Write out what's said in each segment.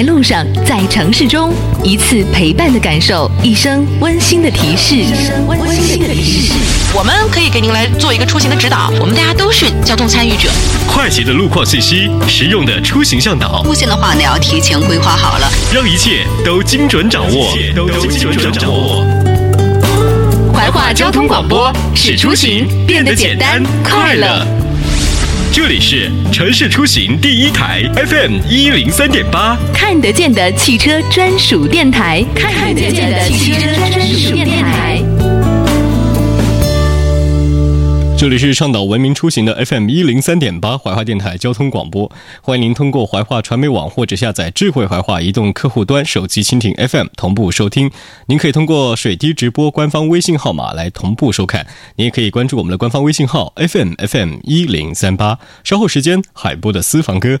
在路上，在城市中，一次陪伴的感受，一声温馨的提示，一声温馨的提示。我们可以给您来做一个出行的指导。我们大家都是交通参与者，快捷的路况信息，实用的出行向导，路线的话呢要提前规划好了，让一切都精准掌握，都精准掌握。怀化交通广播，使出行变得简单快乐。这里是城市出行第一台 FM 一零三点八，看得见的汽车专属电台，看得见的汽车专属电台。这里是倡导文明出行的 FM 一零三点八怀化电台交通广播，欢迎您通过怀化传媒网或者下载智慧怀化移动客户端手机蜻蜓 FM 同步收听。您可以通过水滴直播官方微信号码来同步收看，您也可以关注我们的官方微信号 FM FM 一零三八。稍后时间，海波的私房歌。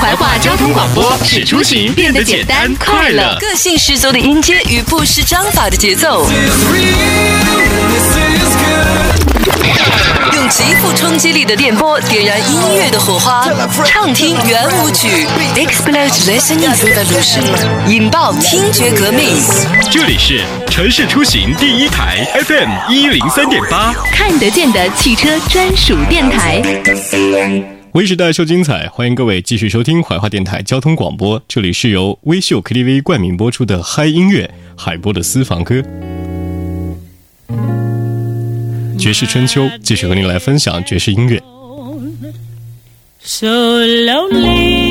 怀化交通广播，使出行变得简单快乐。个性十足的音阶与不失章法的节奏，用极富冲击力的电波点燃音乐的火花，畅听圆舞曲，Explode listening revolution，引爆听觉革命。这里是城市出行第一台 FM 一零三点八，看得见的汽车专属电台。微时代秀精彩，欢迎各位继续收听怀化电台交通广播。这里是由微秀 KTV 冠名播出的嗨音乐海波的私房歌，爵士春秋，继续和您来分享爵士音乐。so lonely.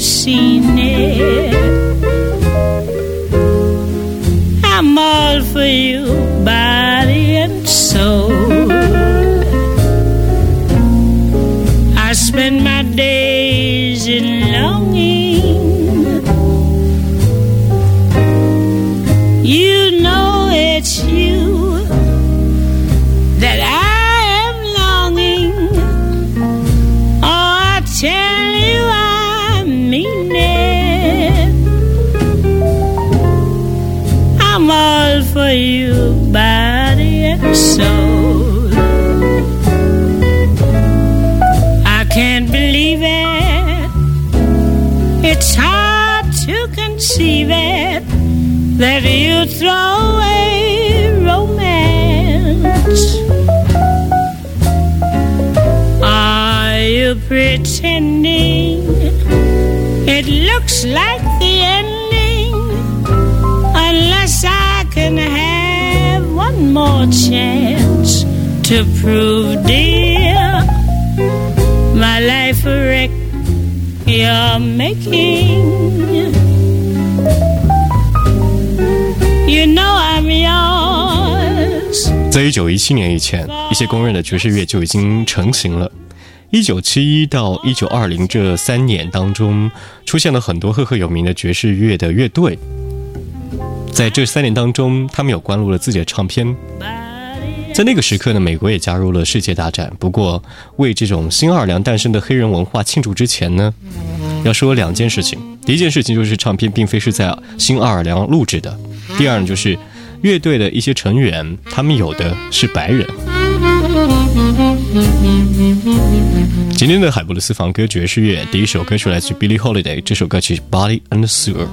Seen it? I'm all for you, body and soul. I spend my days in longing. pretending it looks like the ending? Unless I can have one more chance to prove, dear, my life a wreck you're making. You know I'm yours. 在一九一七年以前，一些公认的爵士乐就已经成型了。 一九七一到一九二零这三年当中，出现了很多赫赫有名的爵士乐的乐队。在这三年当中，他们有关录了自己的唱片。在那个时刻呢，美国也加入了世界大战。不过，为这种新奥尔良诞生的黑人文化庆祝之前呢，要说两件事情。第一件事情就是唱片并非是在新奥尔良录制的；第二呢，就是乐队的一些成员，他们有的是白人。今天的海波的私房歌爵士乐，第一首歌曲来自 Billie Holiday，这首歌曲《Body and Soul》。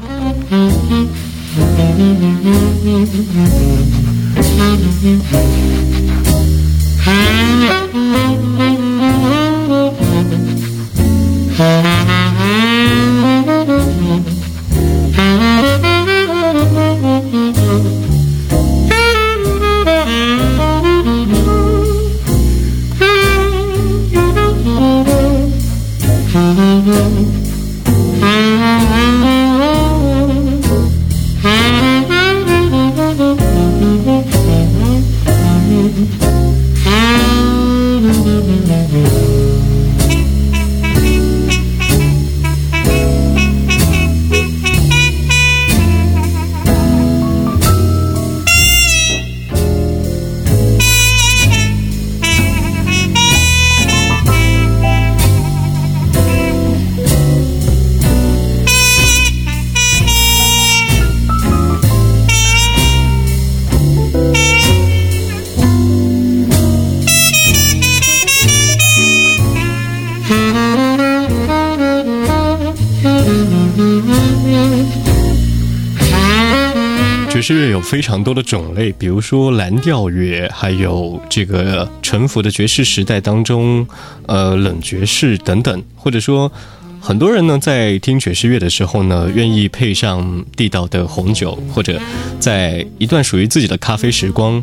爵士乐有非常多的种类，比如说蓝调乐，还有这个沉浮的爵士时代当中，呃，冷爵士等等。或者说，很多人呢在听爵士乐的时候呢，愿意配上地道的红酒，或者在一段属于自己的咖啡时光，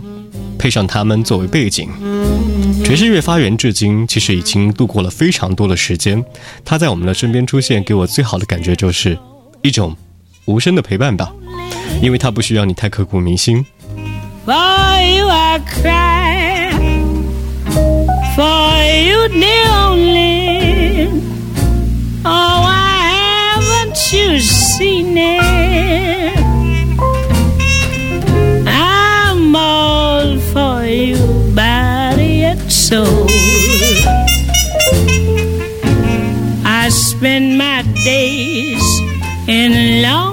配上它们作为背景。爵士乐发源至今，其实已经度过了非常多的时间。它在我们的身边出现，给我最好的感觉就是一种无声的陪伴吧。因为它不需要你太刻骨铭心。 For you I cry, for you the only. Oh, why haven't you seen it? I'm all for you, body and soul. I spend my days in longing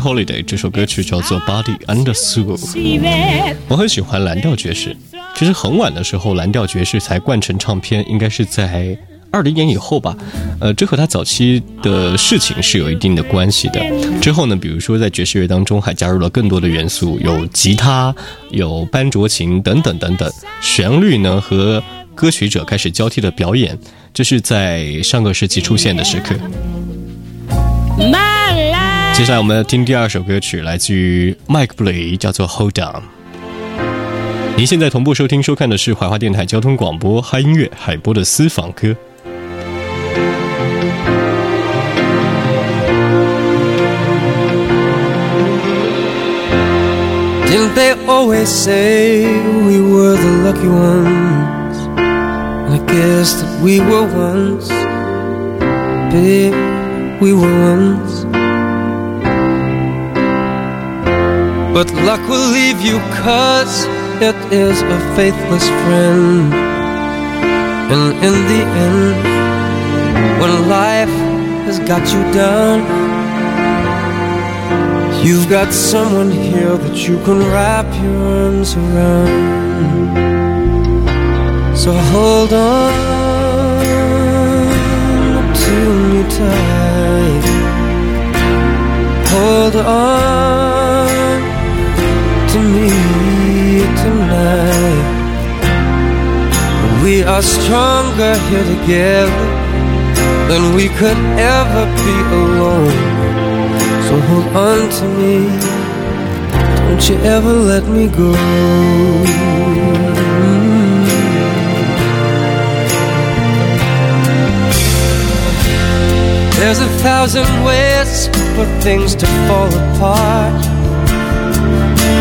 Holiday 这首歌曲叫做《Body and Soul》。我很喜欢蓝调爵士。其实很晚的时候，蓝调爵士才灌成唱片，应该是在二零年以后吧。呃，这和他早期的事情是有一定的关系的。之后呢，比如说在爵士乐当中还加入了更多的元素，有吉他、有班卓琴等等等等。旋律呢和歌曲者开始交替的表演，这是在上个世纪出现的时刻。接下来我们要听第二首歌曲，来自于麦克布雷，叫做《Hold On》。您现在同步收听收看的是怀化电台交通广播嗨音乐海波的私房歌。Didn't they always say we were the lucky ones? I guess that we were once, babe, we were once. But luck will leave you cause it is a faithless friend. And in the end, when life has got you down, You've got someone here that you can wrap your arms around. So hold on to me tight. Hold on We are stronger here together than we could ever be alone. So hold on to me. Don't you ever let me go. Mm. There's a thousand ways for things to fall apart.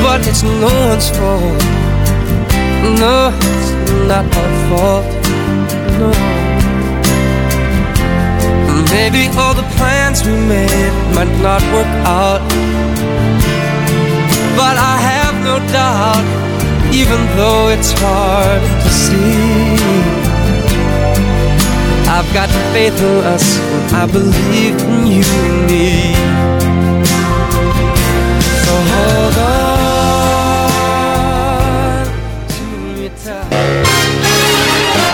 But it's no one's fault. No, it's not our fault. No. Maybe all the plans we made might not work out. But I have no doubt, even though it's hard to see. I've got faith in us, and I believe in you and me.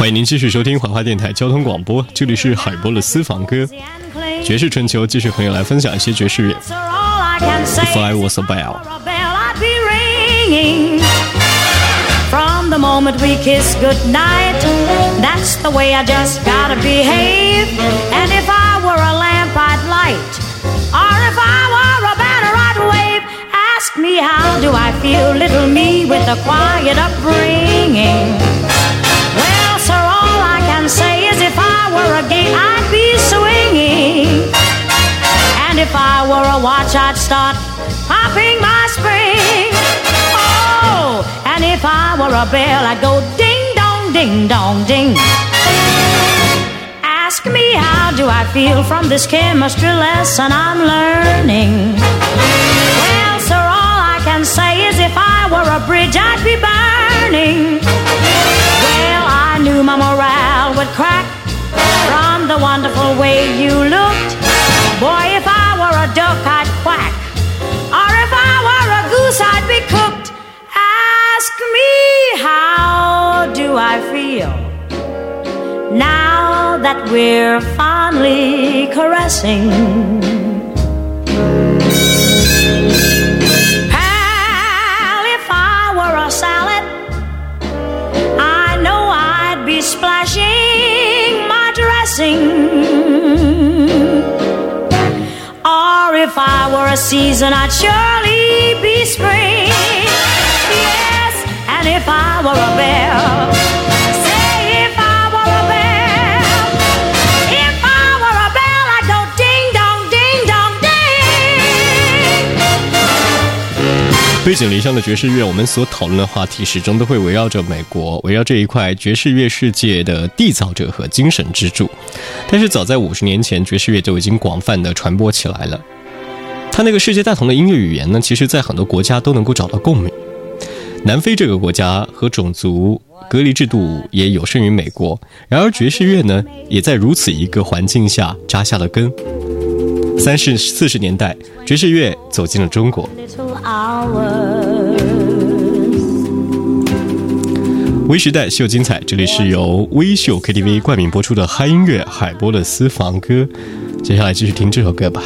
欢迎您继续收听怀化电台交通广播，这里是海波的私房歌，爵士春秋，继续和你来分享一些爵士乐。If I was a bell，For a bell I'd be ringing. From the moment we kiss goodnight, that's the way I just gotta behave. And if I were a lamp, I'd light. Or if I were a banner, I'd wave. Ask me how do I feel, little me with a quiet upbringing. I'd be swinging. And if I were a watch, I'd start popping my spring. Oh, and if I were a bell, I'd go ding dong, ding dong, ding. Ask me how do I feel from this chemistry lesson I'm learning. Well, sir, all I can say is if I were a bridge, I'd be burning. Well, I knew my morale would crack from the wonderful way you looked. Boy, if I were a duck, I'd quack. Or if I were a goose, I'd be cooked. Ask me, how do I feel? Now that we're fondly caressing. The season i surely be spring yes and if I were a bear, say if I were a bell, if I were a bell, I'd go ding dong, ding dong, ding. 背井离乡的爵士乐，我们所讨论的话题始终都会围绕着美国，围绕这一块爵士乐世界的缔造者和精神支柱。但是早在五十年前，爵士乐就已经广泛的传播起来了。它那个世界大同的音乐语言呢，其实在很多国家都能够找到共鸣。南非这个国家和种族隔离制度也有胜于美国，然而爵士乐呢，也在如此一个环境下扎下了根。三十四十年代，爵士乐走进了中国。微时代秀精彩，这里是由微秀 KTV 冠名播出的嗨音乐海波的私房歌。接下来继续听这首歌吧。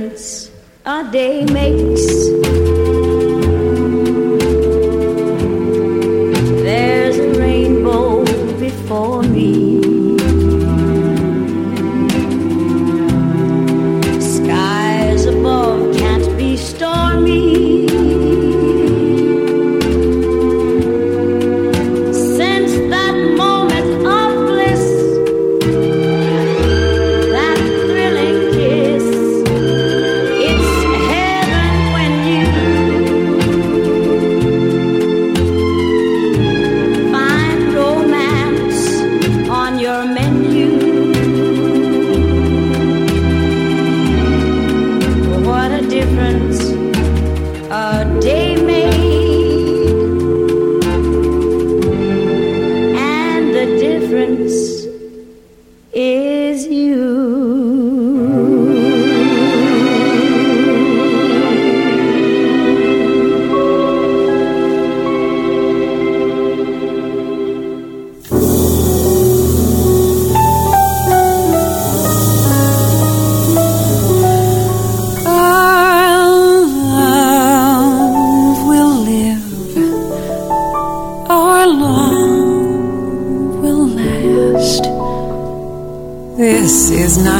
Difference day makes.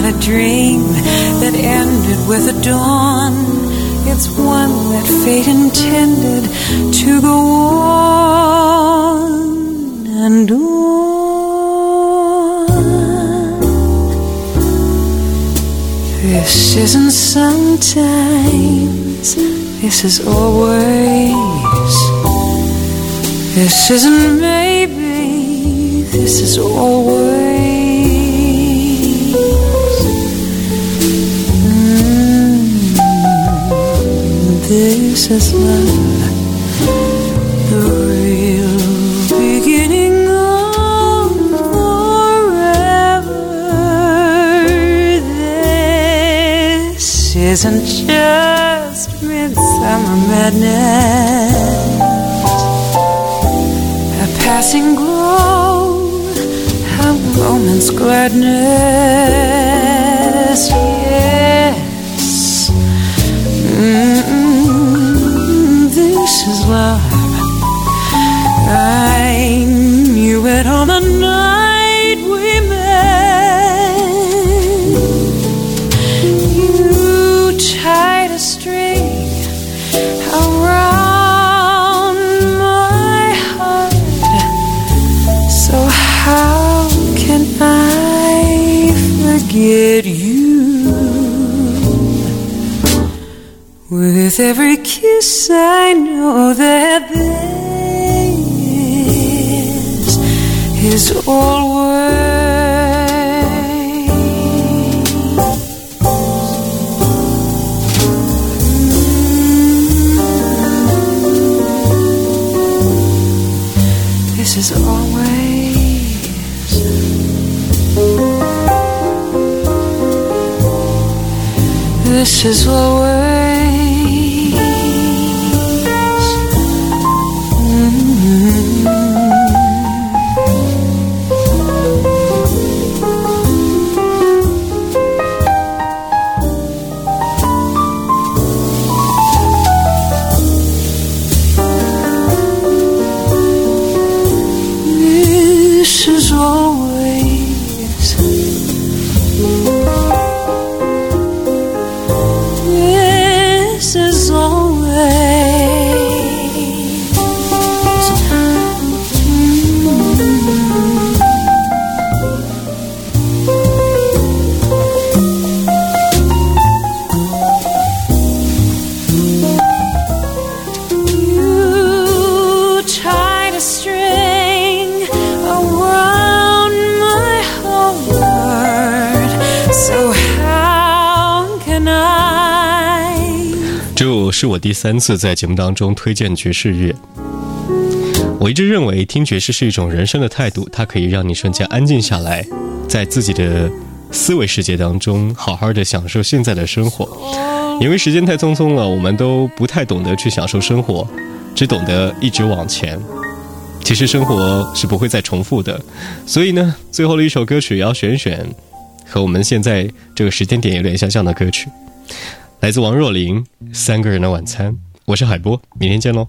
Not a dream that ended with a dawn. It's one that fate intended to go on and on. This isn't sometimes, this is always. This isn't maybe, this is always. This is love, the real beginning of forever. This isn't just midsummer madness, a passing glow, a moment's gladness. Yes, Mm, Love. With every kiss, I know that this is all This is always. This is always 是我第三次在节目当中推荐爵士乐。我一直认为听爵士是一种人生的态度，它可以让你瞬间安静下来，在自己的思维世界当中好好的享受现在的生活。因为时间太匆匆了，我们都不太懂得去享受生活，只懂得一直往前。其实生活是不会再重复的，所以呢，最后的一首歌曲也要选选和我们现在这个时间点有点相像的歌曲。来自王若琳《三个人的晚餐》，我是海波，明天见喽。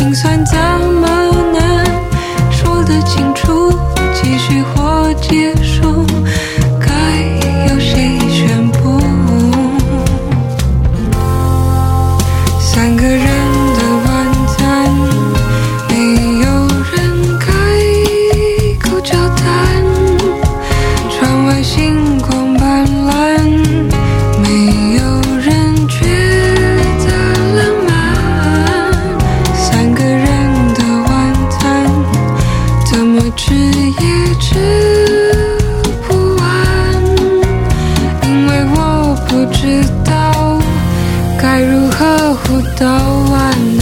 心酸怎么该如何互